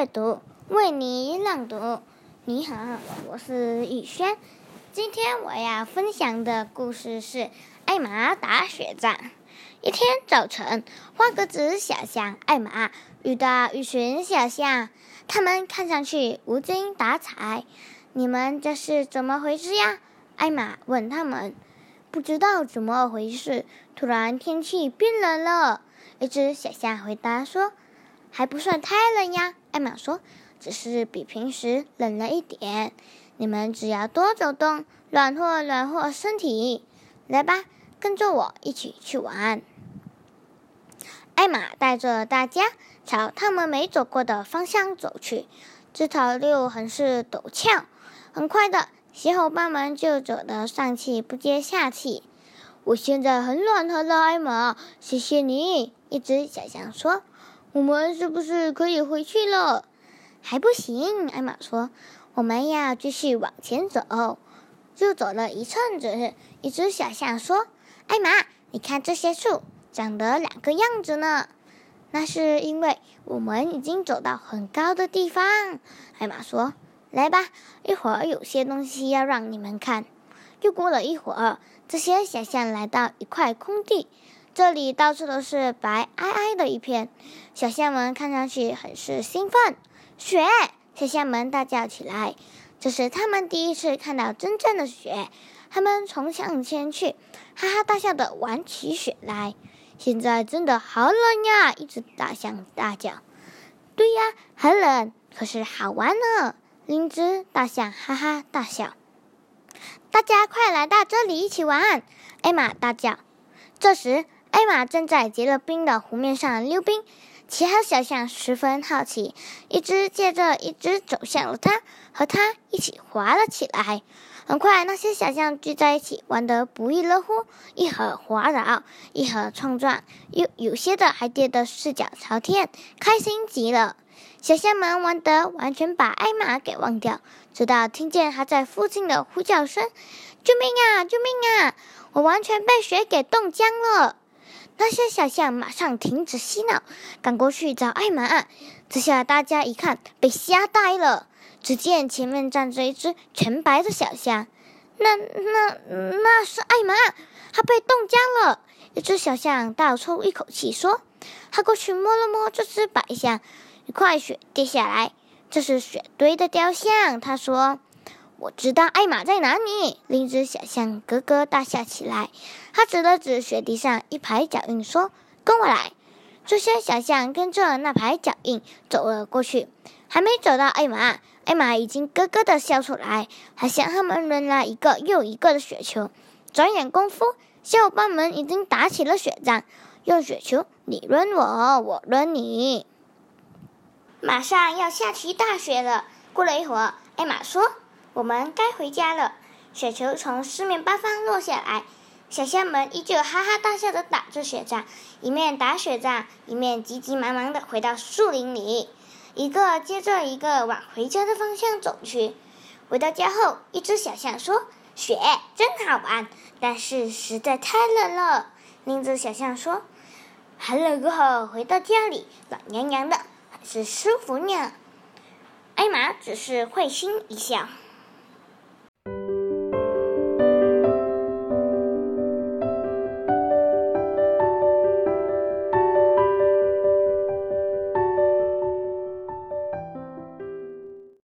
阅读为你朗读。你好，我是雨轩。今天我要分享的故事是《艾玛打雪仗》。一天早晨，花格子小象艾玛遇到一群小象，他们看上去无精打采。你们这是怎么回事呀？艾玛问他们。不知道怎么回事，突然天气变冷了。一只小象回答说：“还不算太冷呀。”艾玛说。只是比平时冷了一点，你们只要多走动，暖和暖和身体。来吧，跟着我一起去玩。艾玛带着大家朝他们没走过的方向走去，这条路很是陡峭。很快的，小伙伴们就走得上气不接下气。我现在很暖和了，艾玛，谢谢你。一只小象说：“我们是不是可以回去了？”还不行，艾玛说：“我们要继续往前走。”就走了一阵子，一只小象说：“艾玛，你看这些树长得两个样子呢。”那是因为我们已经走到很高的地方。艾玛说：“来吧，一会儿有些东西要让你们看。”又过了一会儿，这些小象来到一块空地，这里到处都是白皑皑的一片，小象们看上去很是兴奋。雪！小象们大叫起来。这是他们第一次看到真正的雪。他们冲向前去，哈哈大笑的玩起雪来。现在真的好冷呀！一只大象大叫。对呀，很冷，可是好玩呢。另一只大象哈哈大笑。大家快来到这里一起玩！艾玛大叫。这时，艾玛正在结了冰的湖面上溜冰。其他小象十分好奇，一只接着一只走向了它，和它一起滑了起来。很快，那些小象聚在一起，玩得不亦乐乎，一会儿滑倒，一会儿冲撞，有有些的还跌得四脚朝天，开心极了。小象们玩得完全把艾玛给忘掉，直到听见他在附近的呼叫声：“救命啊！救命啊！我完全被雪给冻僵了！”那些小象马上停止嬉闹，赶过去找艾玛。这下大家一看，被吓呆了。只见前面站着一只全白的小象，那、那、那是艾玛，她被冻僵了。一只小象倒抽一口气说：“他过去摸了摸这只白象，一块雪跌下来，这是雪堆的雕像。”他说。我知道艾玛在哪里。另一只小象咯咯大笑起来，他指了指雪地上一排脚印，说：“跟我来。”这些小象跟着那排脚印走了过去，还没走到艾玛，艾玛已经咯咯的笑出来，还向他们扔了一个又一个的雪球。转眼功夫，小伙伴们已经打起了雪仗，用雪球你扔我，我扔你。马上要下起大雪了。过了一会儿，艾玛说。我们该回家了。雪球从四面八方落下来，小象们依旧哈哈大笑的打着雪仗，一面打雪仗，一面急急忙忙的回到树林里，一个接着一个往回家的方向走去。回到家后，一只小象说：“雪真好玩，但是实在太冷了。”另一只小象说：“寒冷过后回到家里，暖洋洋的，很是舒服呢。”艾玛只是会心一笑。